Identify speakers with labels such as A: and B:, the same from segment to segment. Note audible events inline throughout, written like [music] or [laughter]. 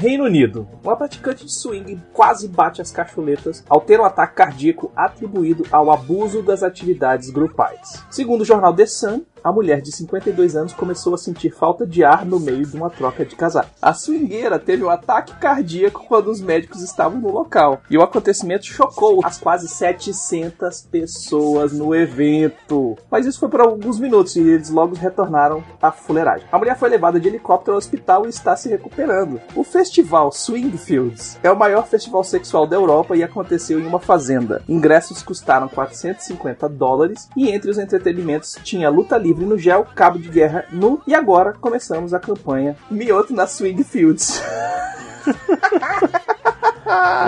A: Reino Unido. Uma praticante de swing quase bate as cacholetas ao ter um ataque cardíaco atribuído ao abuso das atividades grupais. Segundo o jornal The Sun, a mulher de 52 anos começou a sentir falta de ar no meio de uma troca de casal. A swingueira teve um ataque cardíaco quando os médicos estavam no local. E o acontecimento chocou as quase 700 pessoas no evento. Mas isso foi por alguns minutos e eles logo retornaram à fuleiragem. A mulher foi levada de helicóptero ao hospital e está se recuperando. O festival Swingfields é o maior festival sexual da Europa e aconteceu em uma fazenda. Ingressos custaram 450 dólares e entre os entretenimentos tinha luta livre livre no gel, cabo de guerra nu e agora começamos a campanha Mioto na Swing Fields. [laughs]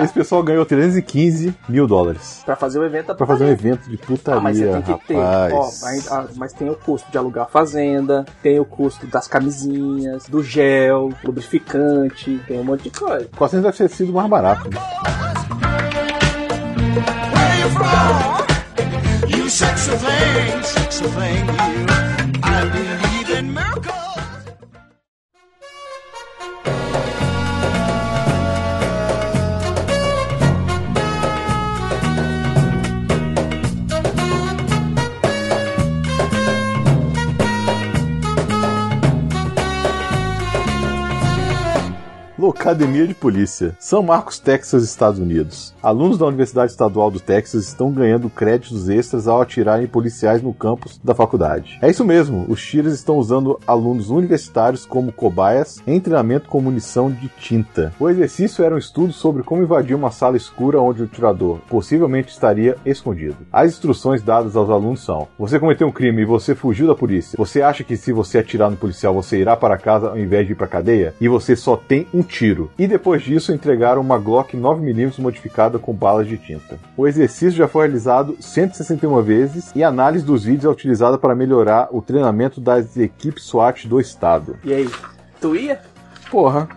B: Esse pessoal ganhou 315 mil dólares.
A: Pra fazer o evento.
B: Pra fazer um evento de putaria,
A: ah, mas você tem que
B: rapaz.
A: ter. Ó, mas, ah, mas tem o custo de alugar a fazenda, tem o custo das camisinhas, do gel, lubrificante, tem um monte de coisa.
B: 400 deve ter sido mais barato. Né? You sexy thing, sexy thing, you. Academia de Polícia, São Marcos, Texas, Estados Unidos. Alunos da Universidade Estadual do Texas estão ganhando créditos extras ao atirarem policiais no campus da faculdade. É isso mesmo, os tiros estão usando alunos universitários como cobaias em treinamento com munição de tinta. O exercício era um estudo sobre como invadir uma sala escura onde o tirador possivelmente estaria escondido. As instruções dadas aos alunos são: você cometeu um crime e você fugiu da polícia. Você acha que se você atirar no policial você irá para casa ao invés de ir para cadeia? E você só tem um tiro. E depois disso entregaram uma Glock 9mm modificada com balas de tinta. O exercício já foi realizado 161 vezes e a análise dos vídeos é utilizada para melhorar o treinamento das equipes SWAT do estado.
A: E aí, tu ia?
B: Porra,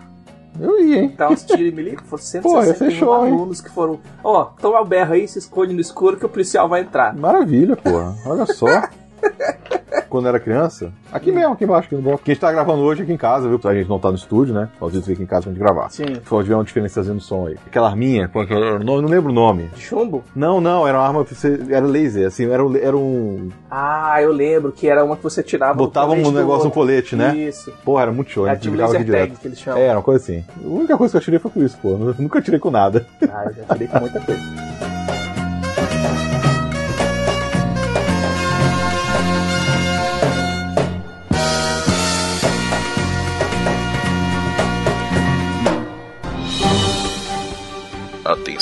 B: eu ia, hein?
A: Dá uns tiros milico, foram [laughs] 161 alunos que foram. Ó, toma o berro aí, se esconde no escuro que o policial vai entrar.
B: Maravilha, porra. Olha só. [laughs] quando era criança, aqui mesmo, aqui embaixo, aqui no bloco. Que a gente tá gravando hoje aqui em casa, viu? A gente não tá no estúdio, né? Às vezes fica em casa pra gente gravar.
A: Sim.
B: Pode ver uma diferençazinha no som aí. Aquela arminha, qual era o nome? Não lembro o nome.
A: Chumbo?
B: Não, não, era uma arma, era laser, assim, era, era um...
A: Ah, eu lembro que era uma que você tirava
B: Botava um negócio no colete, né?
A: Isso.
B: Porra, era muito show,
A: a gente brincava aqui direto. que eles chamam.
B: É, era uma coisa assim. A única coisa que eu tirei foi com isso, pô. Eu nunca tirei com nada.
A: Ah, eu já tirei com muita coisa. [laughs]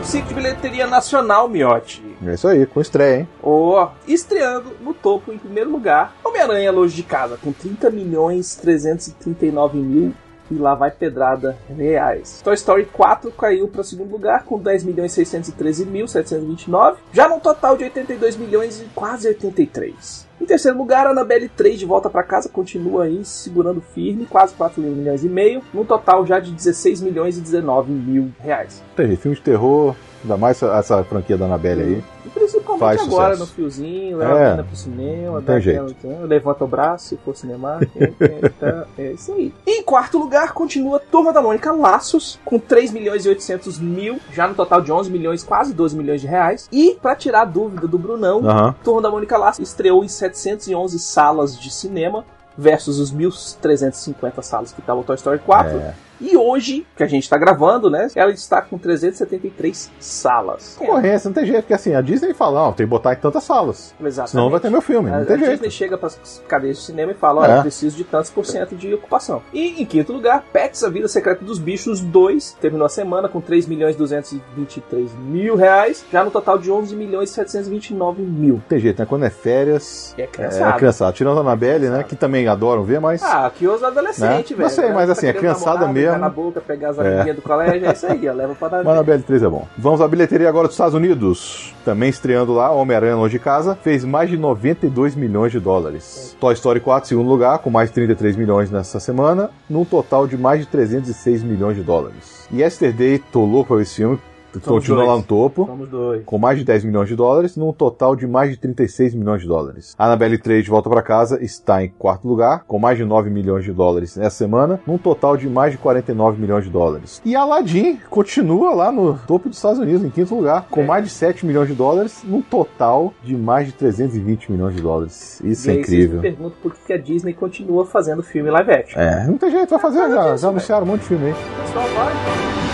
A: Top 5 de bilheteria nacional, Miotti.
B: É isso aí, com estreia, hein?
A: Ó, oh, estreando no topo em primeiro lugar, Homem-Aranha Longe de Casa, com 30 milhões 339 mil e lá vai pedrada reais. Toy Story 4 caiu para o segundo lugar com 10 milhões 613 mil 729, já num total de 82 milhões e quase 83. Terceiro lugar, Annabelle 3 de volta para casa continua aí segurando firme, quase 4 milhões e meio, num total já de 16 milhões e 19 mil reais.
B: Tem filme de terror, ainda mais essa, franquia da Annabelle aí.
A: Principalmente
B: Faz
A: agora
B: sucesso.
A: no fiozinho, leva
B: É.
A: a menina pro cinema,
B: Não tem
A: aquela- então, levanta o braço se for cinema. [laughs] é, é, tá, isso aí. Em quarto lugar, continua Turma da Mônica Laços, com 3 milhões e 800 mil, já no total de 11 milhões, quase 12 milhões de reais. E, pra tirar a dúvida do Brunão,
B: Aham.
A: Turma da Mônica Laços estreou em 711 salas de cinema versus os 1.350 salas que tava o Toy Story 4.
B: É.
A: E hoje, que a gente tá gravando, né? Ela está com 373 salas.
B: Concorrência, não tem jeito, porque assim, a Disney fala, não, tem que botar em tantas salas.
A: Exatamente.
B: Senão não vai ter meu filme,
A: A,
B: não tem
A: a
B: jeito.
A: Disney chega para as cadeias de cinema e fala: olha,
B: É.
A: eu preciso de tantos por cento de ocupação. E em quinto lugar, Pets, A Vida Secreta dos Bichos 2, terminou a semana com 3 milhões 223 mil reais, já no total de 11 milhões 729 mil.
B: Não tem jeito, né? Quando é férias.
A: É
B: É,
A: criançada.
B: criançada. Tirando a Anabelle, né? Que também adoram ver, mas.
A: Ah, aqui os adolescentes,
B: Né?
A: velho.
B: Eu sei, mas
A: Tá
B: assim, a
A: querendo
B: criançada mesmo-
A: beijar na boca, pegar as amiguinhas do colégio, é isso aí, ó, leva pra [laughs]
B: Mas Anabelle 3 é bom. Vamos à bilheteria agora dos Estados Unidos. Também estreando lá, Homem-Aranha Longe de Casa, fez mais de 92 milhões de dólares. Toy Story 4, segundo lugar, com mais de 33 milhões nessa semana, num total de mais de 306 milhões de dólares. Yesterday, tô louco pra esse filme, continua
A: dois.
B: lá no topo.
A: Somos dois.
B: Com mais de 10 milhões de dólares, num total de mais de 36 milhões de dólares. Annabelle 3 de volta para casa está em quarto lugar, com mais de 9 milhões de dólares nessa semana, num total de mais de 49 milhões de dólares. E Aladdin continua lá no topo dos Estados Unidos, em quinto lugar, com
A: É.
B: mais de 7 milhões de dólares, num total de mais de 320 milhões de dólares. Isso
A: e
B: é
A: aí
B: incrível.
A: perguntam por que a Disney continua fazendo filme live action.
B: É, não tem jeito, vai fazer,
A: Vai fazer
B: já, já anunciaram um monte de filme aí.
A: Pessoal vai.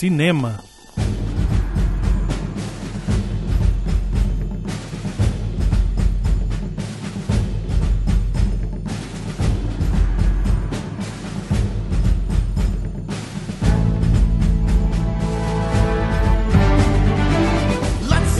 C: Cinema.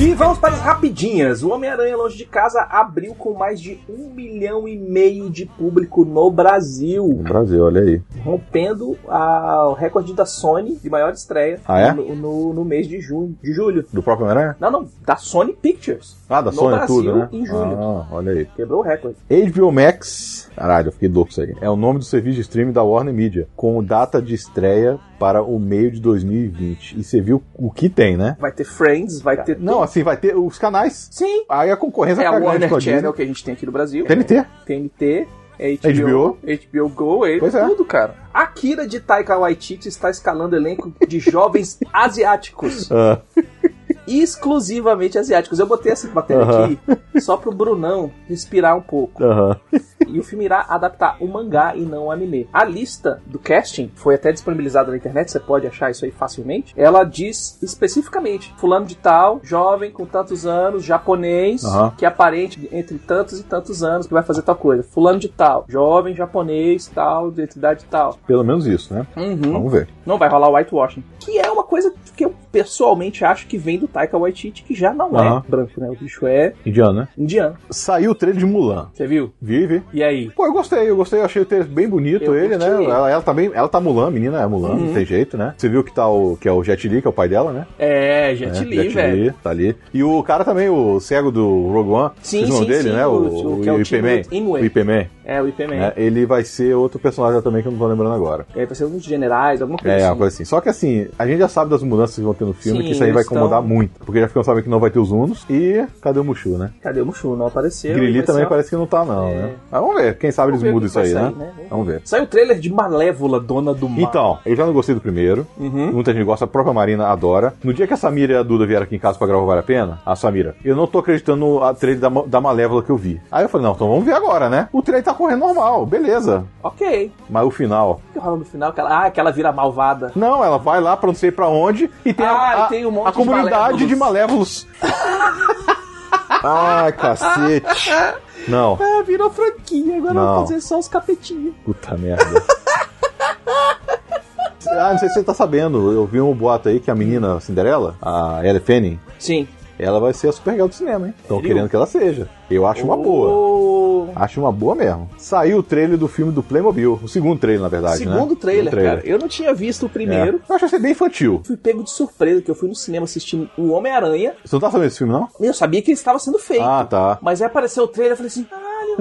A: E vamos para as rapidinhas. O Homem-Aranha Longe de Casa abriu com mais de um milhão e meio de público no Brasil,
B: No Brasil, olha aí.
A: Rompendo a- o recorde da Sony de maior estreia
B: Ah, é?
A: no, no- no mês de, junho, de julho.
B: Do próprio Homem-Aranha?
A: Não, não, da Sony Pictures.
B: Ah, da
A: No
B: Sony
A: Brasil,
B: tudo, né?
A: em julho.
B: Ah, olha aí.
A: Quebrou o recorde.
B: HBO Max, caralho, eu fiquei louco isso aí. É o nome do serviço de streaming da Warner Media, com data de estreia para o meio de 2020. E você viu o que tem, né?
A: Vai ter Friends, vai ter.
B: Não, assim, vai ter os canais.
A: Sim.
B: Aí a concorrência
A: É a Warner. Channel que a gente tem aqui no Brasil.
B: TNT.
A: TNT, HBO, HBO Go, ele,
B: Pois é.
A: tudo, cara. Akira de Taika Waititi está escalando elenco de jovens [laughs] asiáticos.
B: Ah,
A: exclusivamente asiáticos. Eu botei essa matéria aqui só pro Brunão respirar um pouco. E o filme irá adaptar um mangá e não um anime. A lista do casting foi até disponibilizada na internet, você pode achar isso aí facilmente. Ela diz especificamente: Fulano de Tal, jovem com tantos anos, japonês, que é aparente entre tantos e tantos anos, que vai fazer tal coisa. Fulano de Tal, jovem japonês, tal, de idade tal.
B: Pelo menos isso, né?
A: Uhum.
B: Vamos ver.
A: Não vai rolar whitewashing. Que é uma coisa que eu pessoalmente acho que vem do Taika Waititi, que já não
B: Aham.
A: é branco, né? O bicho é
B: Indiano, né?
A: indiano.
B: Saiu o trailer de Mulan.
A: Você viu?
B: Vive.
A: E aí?
B: Pô, eu gostei, eu gostei, eu achei o trailer bem bonito
A: Eu
B: ele, né?
A: curti.
B: Ela, ela tá bem, ela tá Mulan, a menina é Mulan,
A: Uhum.
B: não tem jeito, né? Você viu que tá o que é o Jet Li, que é o pai dela, né?
A: É, Jet
B: É,
A: Li,
B: Jet
A: velho.
B: Li, tá ali. E o cara também, o cego do Rogue One,
A: Sim,
B: o nome
A: sim,
B: dele,
A: sim,
B: né?
A: o-
B: O,
A: o que é o
B: IP Man.
A: Timothy Inouye.
B: O IP Man,
A: É, o IP Man.
B: né? Ele vai ser outro personagem também que eu não tô lembrando agora.
A: É, vai ser um dos generais, alguma coisa
B: É, uma
A: assim.
B: coisa assim. Só que assim, a gente já sabe das mudanças que vão ter no filme,
A: Sim,
B: que isso aí vai incomodar
A: tão-
B: muito. Porque já ficamos sabendo que não vai ter os Unos. E cadê o Mushu, né?
A: Cadê o Mushu? Não apareceu.
B: Grilli também
A: ser uma-
B: parece que não tá, não,
A: É.
B: né? Mas vamos ver, quem sabe
A: Vamos
B: eles mudam isso aí, né?
A: sair, né?
B: Vamos ver.
A: Saiu o trailer de Malévola, Dona do Mal.
B: Então, eu já não gostei do primeiro.
A: Uhum.
B: Muita gente gosta, a própria Marina adora. No dia que a Samira e a Duda vieram aqui em casa pra gravar Vale a Pena, a Samira, eu não tô acreditando no trailer da, da Malévola que eu vi. Aí eu falei, não, então vamos ver agora, né? O trailer tá correndo normal, beleza.
A: Ok.
B: Mas o final.
A: O que rola no final? Que ela, ah, que ela vira malvada.
B: Não, ela vai lá pra não sei pra onde e tem,
A: Ah,
B: a, a,
A: tem um monte
B: a
A: de
B: comunidade de malévolos. [laughs] Ai, cacete. Não,
A: Ah, [laughs] virou franquia, agora
B: Não.
A: vou fazer só os capetinhos.
B: puta merda. [laughs] Ah, não sei se você tá sabendo, eu vi um boato aí que a menina Cinderela, a Ellie Fanning,
A: Sim.
B: Ela vai ser a Supergirl do cinema, hein? Estão querendo que ela seja. Eu acho uma
A: Oh.
B: boa. Acho uma boa mesmo. Saiu o trailer do filme do Playmobil. O segundo trailer, na verdade, né?
A: Segundo trailer,
B: Segundo
A: cara. Eu não tinha visto o primeiro.
B: É. Eu acho que vai ser bem infantil.
A: Fui pego de surpresa, que eu fui no cinema assistindo o Homem-Aranha.
B: Você não tá sabendo desse filme, não?
A: Eu sabia que ele estava sendo feito.
B: Ah, tá.
A: Mas aí apareceu o trailer e falei assim: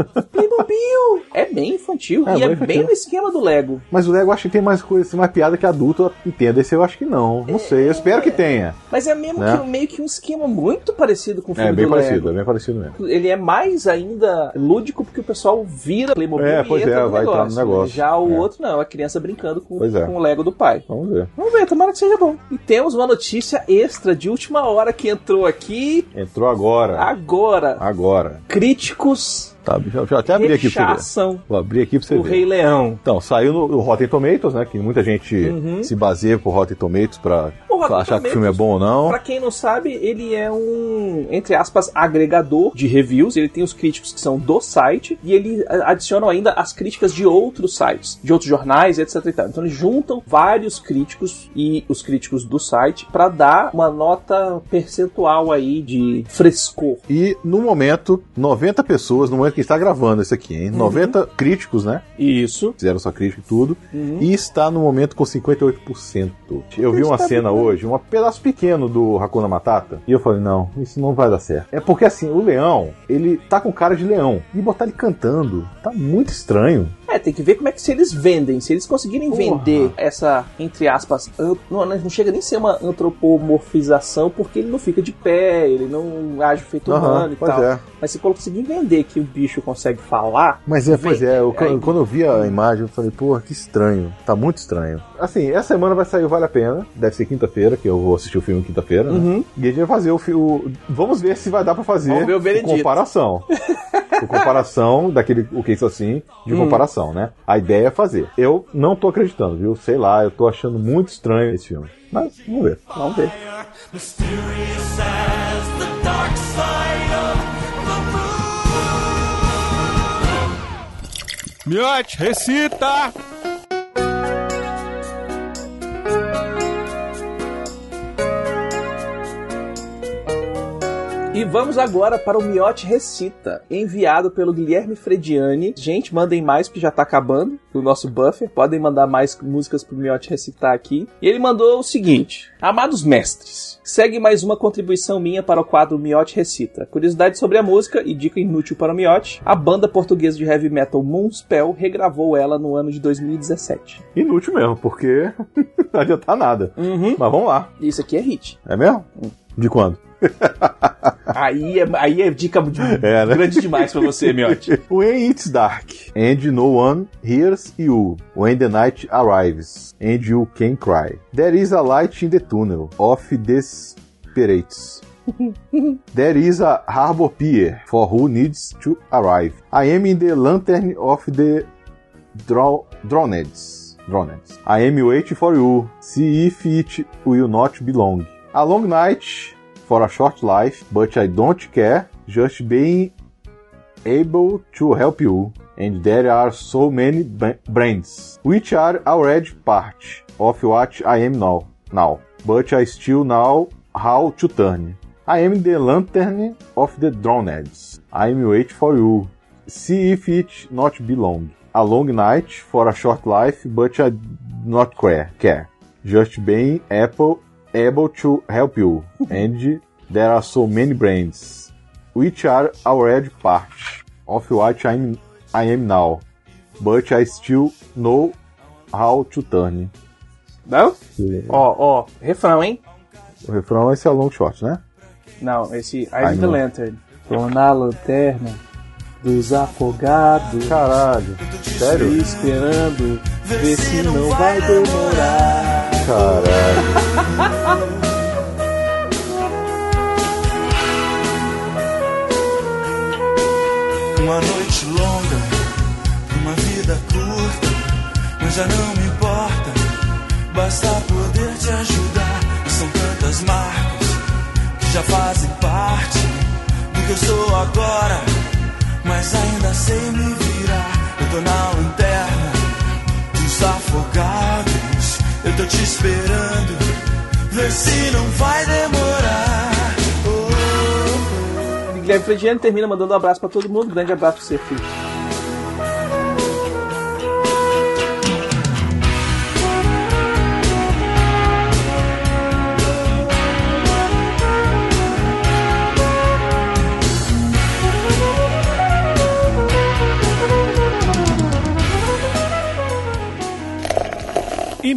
A: Playmobil! É bem infantil.
B: É,
A: e é
B: bem
A: no esquema do Lego.
B: Mas o Lego acho que tem mais coisa, mais piada que adulto eu entendo. Esse eu acho que não. Não sei, eu espero que tenha.
A: Mas é mesmo
B: Né?
A: que, meio que um esquema muito parecido com o filme
B: É bem
A: do
B: parecido,
A: Lego.
B: é bem parecido mesmo.
A: Ele é mais ainda lúdico porque o pessoal vira Playmobil
B: É,
A: e
B: pois
A: entra
B: é,
A: no
B: vai entrar no
A: negócio.
B: negócio.
A: Já o
B: É.
A: outro não, a criança brincando com,
B: é.
A: com o Lego do pai.
B: Vamos ver.
A: Vamos ver, tomara que seja bom. E temos uma notícia extra de última hora que entrou aqui
B: Entrou agora.
A: agora.
B: Agora.
A: Críticos
B: Tá, já, já até abri aqui pra você ver. Vou abrir aqui pra você
A: o
B: ver.
A: Rei Leão.
B: Então, saiu no, no Rotten Tomatoes, né? Que muita gente
A: Uhum.
B: se baseia por Rotten Tomatoes pra
A: O Rotten
B: achar que o filme é bom ou não.
A: Pra quem não sabe, ele é um, entre aspas, agregador de reviews. Ele tem os críticos que são do site e ele adiciona ainda as críticas de outros sites, de outros jornais, etc. Então eles juntam vários críticos e os críticos do site pra dar uma nota percentual aí de frescor.
B: E no momento, 90 pessoas, no momento que está gravando isso aqui,
A: Uhum.
B: hein? 90 críticos, né?
A: Isso.
B: Fizeram sua crítica e tudo.
A: Uhum.
B: E está no momento com 58%. Eu vi uma
A: Está
B: cena
A: bem.
B: Hoje, um pedaço pequeno do Hakuna Matata. E eu falei, não, isso não vai dar certo. É porque assim, o leão, ele tá com cara de leão. E botar ele cantando, tá muito estranho.
A: É, tem que ver como é que se eles vendem. Se eles conseguirem
B: Porra.
A: vender essa, entre aspas, não, não chega nem a ser uma antropomorfização, porque ele não fica de pé, ele não age feito
B: Aham,
A: humano e tal.
B: é.
A: Mas se conseguir vender que o bicho consegue falar,
B: Mas é, pois é, eu-
A: Aí-
B: quando eu vi a imagem, eu falei, pô, que estranho. Tá muito estranho. Assim, essa semana vai sair o Vale a Pena. Deve ser quinta-feira, que eu vou assistir o filme quinta-feira, né?
A: Uhum.
B: E a gente vai fazer o filme. Vamos ver se vai dar pra fazer
A: Vamos ver o
B: o
A: veredito.
B: comparação. [laughs] comparação daquele o que isso assim de
A: Hum.
B: comparação, né? A ideia é fazer. Eu não tô acreditando, viu? Sei lá, eu tô achando muito estranho esse filme. Mas vamos ver.
A: vamos ver.
C: Mysterious as
A: E vamos agora para o Miote Recita, enviado pelo Guilherme Frediani. Gente, mandem mais, porque já tá acabando o nosso buffer. Podem mandar mais músicas pro Miote recitar aqui. E ele mandou o seguinte: Amados mestres, segue mais uma contribuição minha para o quadro Miote Recita. Curiosidade sobre a música e dica inútil para o Miote: a banda portuguesa de heavy metal Moonspell regravou ela no ano de 2017.
B: Inútil mesmo, porque [laughs] não adianta nada.
A: Uhum.
B: Mas vamos lá.
A: Isso aqui é hit.
B: É mesmo? De quando? [laughs]
A: Aí é, aí é dica de- [laughs]
B: É, né?
A: grande demais pra você, Miote. [laughs]
B: When it's dark and no one hears you, when the night arrives and you can cry, there is a light in the tunnel of desperates. There is a harbor pier for who needs to arrive. I am in the lantern of the drowneds. Drowneds. I am waiting for you. See if it will not be long. A long night for a short life, but I don't care. Just being able to help you. And there are so many brands, which are already part of what I am now. Now, but I still know how to turn. I am the lantern of the drowneds. I am waiting for you. See if it not be long. A long night for a short life, but I not care. care. Just being able, able to help you. and there are so many brands, which are already part of what I'm, I am now. But I still know how to turn.
A: Não? Ó, ó, refrão, hein?
B: O refrão esse é o long shot, né?
A: Não, esse I
B: Ai,
A: Need the. Lantern. Tô na lanterna dos afogados.
B: Caralho. Sério?
A: Esperando, ver se não vai demorar.
B: Caralho.
C: Uma noite longa, uma vida curta, mas já não me importa. Basta poder te ajudar. São tantas marcas que já fazem parte do que eu sou agora, mas ainda sei me virar. Eu tô na lanterna dos afogados. Eu tô te esperando, vê se não vai demorar. Oh, oh, oh.
A: Guilherme Frediano termina mandando um abraço pra todo mundo. Grande abraço pra você, filho.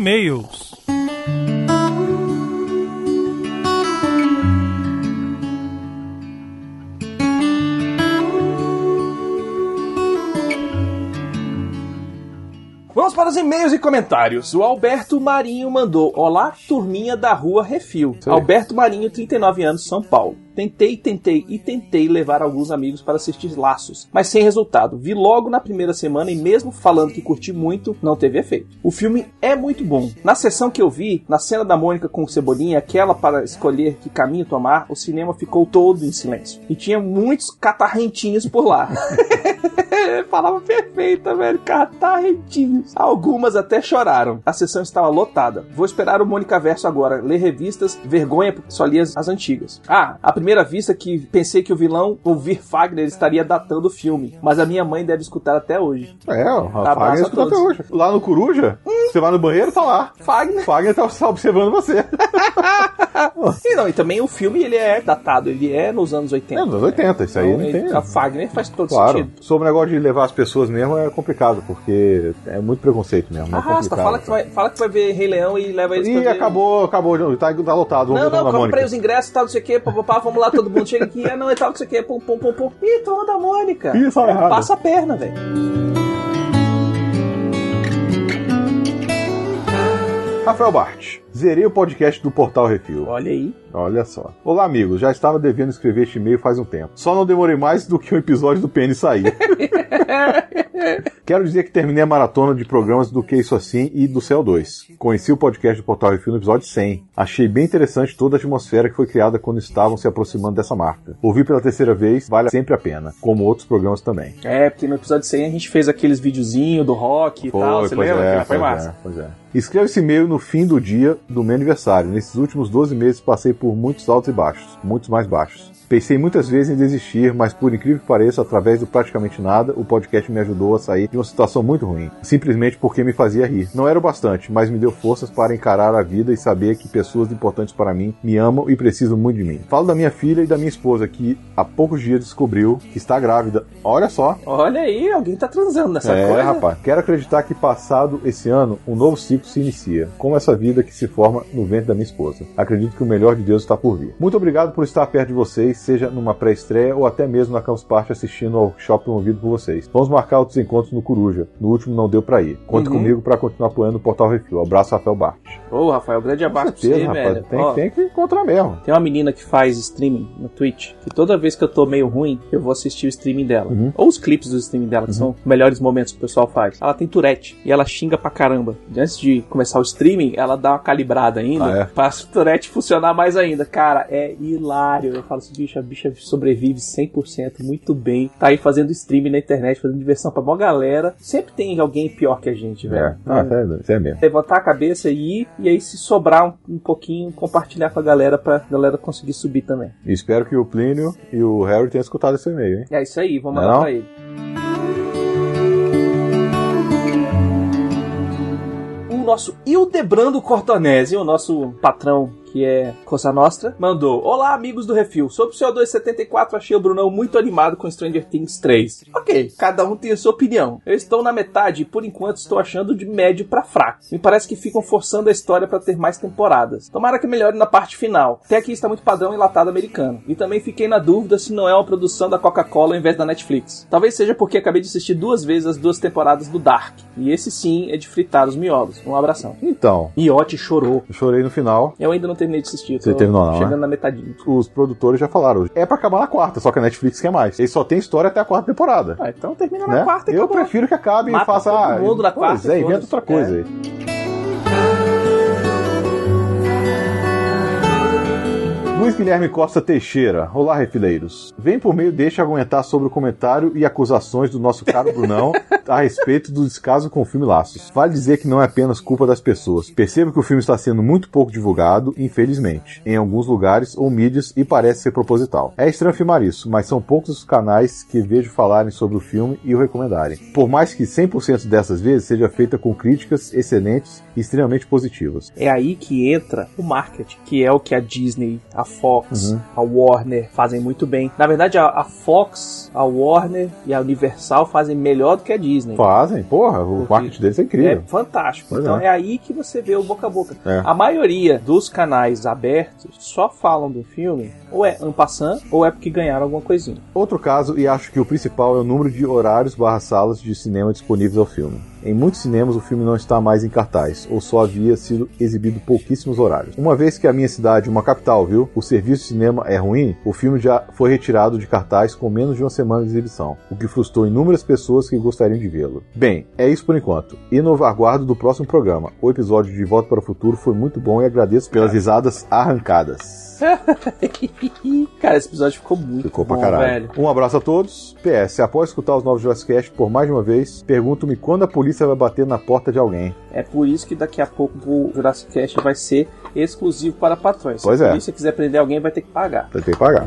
D: E-mails.
A: E-mails e comentários. O Alberto Marinho mandou: Olá, turminha da rua Refil.
B: Sim.
A: Alberto Marinho, 39 anos, São Paulo. Tentei, tentei e tentei levar alguns amigos para assistir Laços, mas sem resultado. Vi logo na primeira semana e mesmo falando que curti muito, não teve efeito. O filme é muito bom. Na sessão que eu vi, na cena da Mônica com o Cebolinha, aquela para escolher que caminho tomar, o cinema ficou todo em silêncio. E tinha muitos catarrentinhos por lá. [laughs] [laughs] Palavra perfeita, velho. Catarrentinhos. Algumas até choraram. A sessão estava lotada. Vou esperar o Mônica Verso agora. Ler revistas, vergonha, porque só li as, as antigas. Ah, à primeira vista que pensei que o vilão, ouvir Fagner, estaria datando o filme. Mas a minha mãe deve escutar até hoje.
B: É, o Fagner
A: a
B: escutou até hoje. Lá no Coruja, você vai no banheiro, tá lá.
A: Fagner.
B: Fagner tá observando você. [laughs]
A: E não, e também o filme ele é datado, ele é nos anos 80.
B: É, nos 80, isso aí
A: Então,
B: não tem.
A: A Fagner faz todo
B: Claro.
A: sentido.
B: Sobre o negócio de levar as pessoas mesmo é complicado, porque é muito preconceito mesmo. é
A: Arrasta,
B: complicado.
A: fala que, vai, fala que vai ver Rei Leão e leva eles pra
B: E acabou, acabou, tá, tá lotado.
A: Não, não, comprei os ingressos e tal, não sei o que, papapá, vamos lá, todo mundo chega aqui, é, [laughs] não, é tal, não sei o que, pum, pum, pum, pum. Ih, turma da Mônica.
B: Ih, fala errado.
A: Passa a perna, velho.
B: Rafael Bart, zerei o podcast do Portal Refil.
A: Olha aí.
B: Olha só. Olá, amigos. Já estava devendo escrever este e-mail faz um tempo. Só não demorei mais do que o episódio do PN sair. [laughs] [laughs] Quero dizer que terminei a maratona de programas do Que Isso Assim e do Céu 2. Conheci o podcast do Portal Refil no episódio 100. Achei bem interessante toda a atmosfera que foi criada quando estavam se aproximando dessa marca. Ouvi pela terceira vez, vale sempre a pena. Como outros programas também.
A: É, porque no episódio 100 a gente fez aqueles videozinhos do rock e tal, você
B: pois
A: lembra?
B: é,
A: foi
B: pois
A: massa.
B: é, pois é. Escreva esse e-mail no fim do dia do meu aniversário. Nesses últimos 12 meses passei por muitos altos e baixos, muitos mais baixos. Pensei muitas vezes em desistir, mas por incrível que pareça, através do praticamente nada, o podcast me ajudou a sair de uma situação muito ruim, simplesmente porque me fazia rir. Não era o bastante, mas me deu forças para encarar a vida e saber que pessoas importantes para mim me amam e precisam muito de mim. Falo da minha filha e da minha esposa que há poucos dias descobriu que está grávida. Olha só,
A: Olha aí, alguém tá transando nessa
B: é,
A: coisa.
B: rapaz. Quero acreditar que passado esse ano, um novo ciclo se inicia, com essa vida que se forma no ventre da minha esposa. Acredito que o melhor de Deus está por vir. Muito obrigado por estar perto de vocês, seja numa pré-estreia ou até mesmo na Campus Party assistindo ao workshop promovido por vocês. Vamos marcar outros encontros no Coruja. No último não deu pra ir. Conte
A: Uhum.
B: comigo para continuar apoiando o Portal Refil. Abraço, Rafael Bart.
A: Ô, Rafael, grande abraço pra
B: Certeza,
A: você,
B: rapaz.
A: velho.
B: Tem,
A: Ó,
B: tem que encontrar mesmo.
A: Tem uma menina que faz streaming no Twitch, que toda vez que eu tô meio ruim, eu vou assistir o streaming dela.
B: Uhum.
A: Ou os clipes do streaming dela, que são os melhores momentos que o pessoal faz. Ela tem Tourette e ela xinga pra caramba. E Antes de começar o streaming, ela dá uma calibrada ainda
B: Ah, é?
A: pra [laughs] Tourette funcionar mais ainda. Cara, é hilário. Eu falo assim, bicho, a bicha sobrevive 100% muito bem. Tá aí fazendo streaming na internet, fazendo diversão pra mó galera. Sempre tem alguém pior que a gente,
B: É,
A: velho.
B: ah, é, isso é mesmo.
A: levantar a cabeça e ir, e aí se sobrar um, um pouquinho, compartilhar com a galera pra galera conseguir subir também.
B: E espero que o Plínio e o Harry tenham escutado esse e-mail, hein?
A: É isso aí, vamos
B: Não?
A: mandar pra ele. O nosso Ildebrando Cortonese, o nosso patrão que é Cosa Nostra, mandou: Olá, amigos do Refil. Sobre o CO274, achei o Brunão muito animado com Stranger Things 3. Ok, cada um tem a sua opinião. Eu estou na metade e por enquanto estou achando de médio pra fraco. Me parece que ficam forçando a história pra ter mais temporadas. Tomara que melhore na parte final. Até aqui está muito padrão enlatado americano. E também fiquei na dúvida se não é uma produção da Coca-Cola ao invés da Netflix. Talvez seja porque acabei de assistir duas vezes as duas temporadas do Dark. E esse sim é de fritar os miolos. Um abração.
B: Então,
A: Miote chorou.
B: eu chorei no final.
A: Eu ainda não terminei de assistir.
B: Você terminou não,
A: Chegando
B: né?
A: na metadinha.
B: os produtores já falaram. É pra acabar na quarta, só que a Netflix quer mais. Eles só tem história até a quarta temporada.
A: Ah, então termina na
B: né?
A: quarta e
B: Eu
A: acabou.
B: prefiro que acabe
A: Mata
B: e faça.
A: todo
B: ah,
A: mundo na
B: pois
A: quarta
B: É,
A: e
B: inventa outra coisa
A: É.
B: Luiz Guilherme Costa Teixeira. Olá, refileiros. Vem por meio deste argumentar sobre o comentário e acusações do nosso caro Brunão a respeito do descaso com o filme Laços. Vale dizer que não é apenas culpa das pessoas. Percebo que o filme está sendo muito pouco divulgado, infelizmente, em alguns lugares ou mídias e parece ser proposital. É estranho afirmar isso, mas são poucos os canais que vejo falarem sobre o filme e o recomendarem. Por mais que 100% dessas vezes seja feita com críticas excelentes e extremamente positivas.
A: É aí que entra o marketing, que é o que a Disney, a Fox, a Warner fazem muito bem. Na verdade, a, a Fox, a Warner e a Universal fazem melhor do que a Disney.
B: Fazem, porra, o
A: Porque
B: marketing deles é
A: É
B: incrível.
A: fantástico.
B: Pois
A: então
B: é.
A: é. aí que você vê o boca a boca.
B: É.
A: A maioria dos canais abertos só falam do filme ou é en passant ou é porque ganharam alguma coisinha.
B: Outro caso, e acho que o principal, é o número de horários barra salas de cinema disponíveis ao filme. Em muitos cinemas o filme não está mais em cartaz, ou só havia sido exibido pouquíssimos horários. Uma vez que a minha cidade, uma capital, viu, o serviço de cinema é ruim, o filme já foi retirado de cartaz com menos de uma semana de exibição, o que frustrou inúmeras pessoas que gostariam de vê-lo. Bem, é isso por enquanto. E no aguardo do próximo programa. O episódio de Volta para o Futuro foi muito bom e agradeço pelas risadas arrancadas. [laughs]
A: Cara, esse episódio ficou muito
B: Ficou pra
A: bom,
B: caralho.
A: velho.
B: Um abraço a todos. PS, após escutar os novos Jurassic Cast por mais de uma vez, pergunto-me quando a polícia vai bater na porta de alguém.
A: É por isso que daqui a pouco o Jurassic Cast vai ser exclusivo para patrões.
B: Pois
A: Se a
B: é.
A: polícia quiser prender alguém, vai ter que pagar.
B: Vai ter que pagar.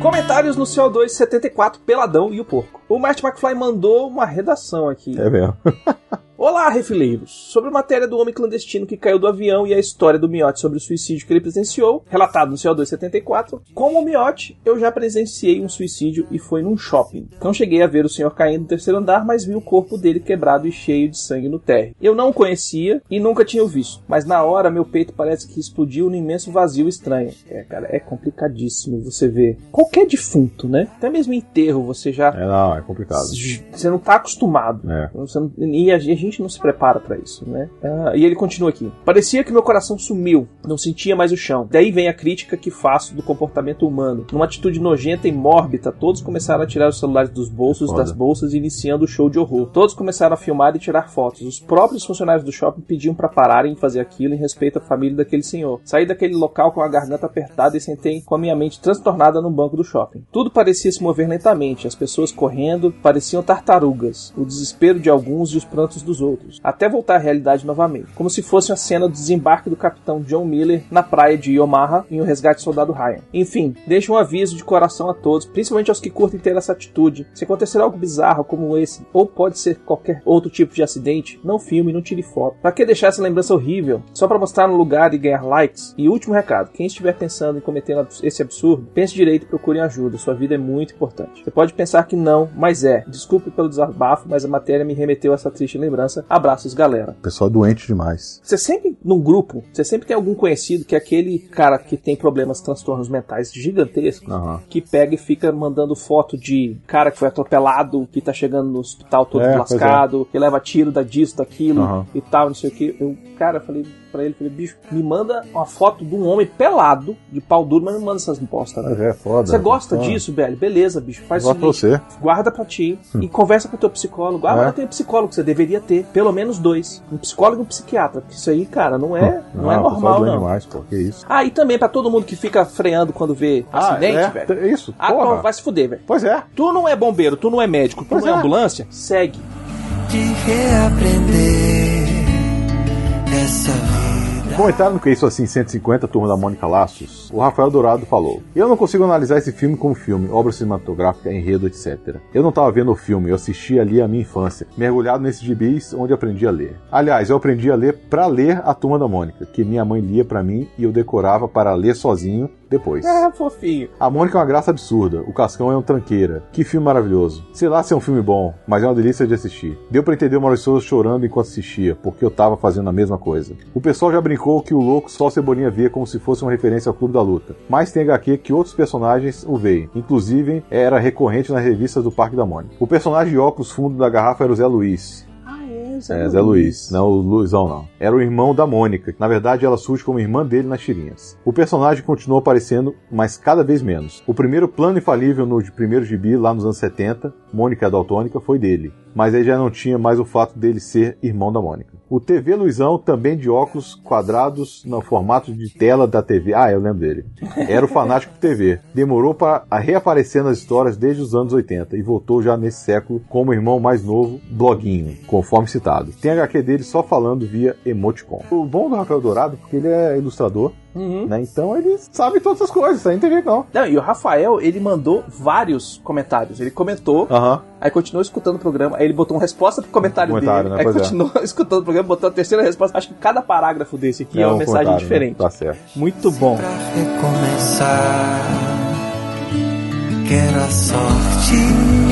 A: Comentários no CO2 74, Peladão e o Porco. O Matt McFly mandou uma redação aqui.
B: É mesmo. [laughs]
A: Olá, refileiros! Sobre a matéria do homem clandestino que caiu do avião e a história do Miotti sobre o suicídio que ele presenciou, relatado no CO274, como o Miotti, eu já presenciei um suicídio e foi num shopping. Não cheguei a ver o senhor caindo no terceiro andar, mas vi o corpo dele quebrado e cheio de sangue no térreo. Eu não o conhecia e nunca tinha o visto, mas na hora meu peito parece que explodiu num imenso vazio estranho. É, cara, é complicadíssimo você ver qualquer defunto, né? Até mesmo enterro você já.
B: É, não, é complicado.
A: Você não tá acostumado.
B: É.
A: Você não- e a gente não se prepara pra isso, né? Ah, e ele continua aqui. Parecia que meu coração sumiu, não sentia mais o chão. Daí vem a crítica que faço do comportamento humano. Numa atitude nojenta e mórbida, todos começaram a tirar os celulares dos bolsos,
B: Foda.
A: das bolsas, iniciando o show de horror. Todos começaram a filmar e tirar fotos. Os próprios funcionários do shopping pediam pra pararem de fazer aquilo em respeito à família daquele senhor. Saí daquele local com a garganta apertada e sentei com a minha mente transtornada no banco do shopping. Tudo parecia se mover lentamente, as pessoas correndo pareciam tartarugas, o desespero de alguns e os prantos dos outros, até voltar à realidade novamente, como se fosse a cena do desembarque do capitão John Miller na praia de Omaha em O Resgate do Soldado Ryan. Enfim, deixo um aviso de coração a todos, principalmente aos que curtem ter essa atitude. Se acontecer algo bizarro como esse, ou pode ser qualquer outro tipo de acidente, não filme, não tire foto. Pra que deixar essa lembrança horrível? Só pra mostrar no lugar e ganhar likes? E último recado, quem estiver pensando em cometer esse absurdo, pense direito e procure ajuda. Sua vida é muito importante. Você pode pensar que não, mas é. Desculpe pelo desabafo, mas a matéria me remeteu a essa triste lembrança. Abraços, galera.
B: O pessoal é doente demais.
A: Você sempre, num grupo, você sempre tem algum conhecido que é aquele cara que tem problemas, transtornos mentais gigantescos,
B: Aham.
A: que pega e fica mandando foto de cara que foi atropelado, que tá chegando no hospital todo
B: É, pois
A: lascado, que leva tiro da disso, daquilo
B: Aham.
A: e tal, não sei o que. Eu, cara, eu falei pra ele, falei, bicho, me manda uma foto de um homem pelado, de pau duro, mas não manda essas
B: Mas
A: né?
B: é foda.
A: Você gosta
B: Foda.
A: disso, velho? Beleza, bicho. Faz
B: Gosto
A: o
B: pra
A: seguinte,
B: você.
A: guarda pra ti e conversa com o teu psicólogo. Ah,
B: É.
A: não tem psicólogo que você deveria ter. Pelo menos dois. Um psicólogo e um psiquiatra. Porque isso aí, cara, não é, não, é
B: o pessoal
A: normal, não.
B: demais, pô. Que isso.
A: Ah, e também pra todo mundo que fica freando quando vê acidente,
B: é,
A: velho.
B: é isso.
A: Ah,
B: porra.
A: não, vai se fuder, velho.
B: Pois é.
A: Tu não é bombeiro, tu não é médico, tu
B: Pois
A: não é
B: é.
A: ambulância, segue.
C: de reaprender essa vida.
B: Comentário que isso assim 150, turma da Mônica Laços, o Rafael Dourado falou: Eu não consigo analisar esse filme como filme, obra cinematográfica, enredo, etc. Eu não estava vendo o filme, eu assisti ali a minha infância, mergulhado nesses gibis onde aprendi a ler. Aliás, eu aprendi a ler pra ler a turma da Mônica, que minha mãe lia pra mim e eu decorava para ler sozinho depois.
A: Ah, fofinho.
B: A Mônica é uma graça absurda, o Cascão é um tranqueira. Que filme maravilhoso. Sei lá se é um filme bom, mas é uma delícia de assistir. Deu pra entender o Maurício Souza chorando enquanto assistia, porque eu tava fazendo a mesma coisa. O pessoal já brincou que o louco só o Cebolinha vê como se fosse uma referência ao Clube da Luta. Mas tem HQ que outros personagens o veem. Inclusive, era recorrente nas revistas do Parque da Mônica. O personagem de óculos fundo da garrafa era o Zé Luiz.
A: Ah, é,
B: É, Zé Luiz, não o Luizão não. Era o irmão da Mônica, que na verdade ela surge como irmã dele nas tirinhas. O personagem continuou aparecendo, mas cada vez menos. O primeiro plano infalível no primeiro gibi, lá nos anos 70, Mônica a Daltônica, foi dele. Mas aí já não tinha mais o fato dele ser irmão da Mônica. O TV Luizão, também de óculos quadrados no formato de tela da TV. Ah, eu lembro dele. Era o fanático TV. Demorou para reaparecer nas histórias desde os anos 80 e voltou já nesse século como irmão mais novo, bloguinho, conforme citado. Tem HQ dele só falando via emoticon. O bom do Rafael Dourado, porque ele é ilustrador,
A: Uhum.
B: né? Então eles sabem todas as coisas, isso aí não tem jeito não.
A: Não, e o Rafael, ele mandou vários comentários. Ele comentou,
B: Aham.
A: aí continuou escutando o programa, aí ele botou uma resposta pro comentário,
B: Comentário,
A: dele,
B: né?
A: aí
B: Pois é.
A: continuou [laughs] escutando o programa, botou a terceira resposta. Acho que cada parágrafo desse aqui é, uma
B: um
A: mensagem
B: né?
A: diferente.
B: Tá certo.
A: Muito bom.
C: Pra recomeçar, quero a sorte.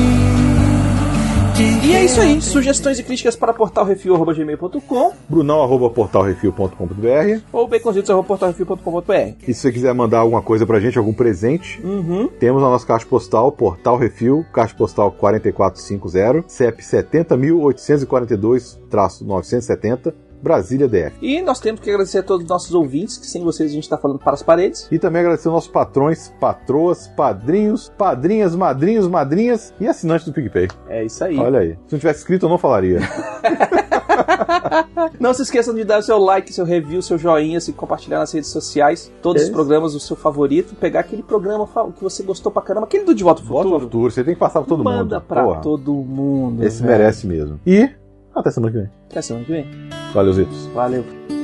A: E é isso aí. Sugestões e críticas para portalrefil.gmail.com
B: Brunão, arroba portalrefil.com.br
A: ou baconzitos.portalrefil.com.br.
B: E se você quiser mandar alguma coisa pra gente, algum presente,
A: Uhum.
B: temos a nossa caixa postal, Portal Refil, caixa postal 4450, CEP 70.842-970, Brasília DF.
A: E nós temos que agradecer a todos os nossos ouvintes, que sem vocês a gente está falando para as paredes.
B: E também agradecer aos nossos patrões, patroas, padrinhos, padrinhas, madrinhos, madrinhas e assinantes do PicPay.
A: É isso aí.
B: Olha aí. Se não tivesse escrito, eu não falaria. [laughs]
A: Não se esqueçam de dar o seu like, seu review, seu joinha, se compartilhar nas redes sociais, todos
B: É
A: os programas do seu favorito, pegar aquele programa que você gostou pra caramba, aquele do De Volta ao
B: Volta ao
A: Futuro.
B: futuro, você tem que passar pra todo
A: Manda
B: mundo.
A: pra
B: Porra,
A: todo mundo.
B: Esse
A: velho.
B: merece mesmo. E até semana que vem.
A: Até semana que vem.
B: Valeu, Zitos.
A: Valeu.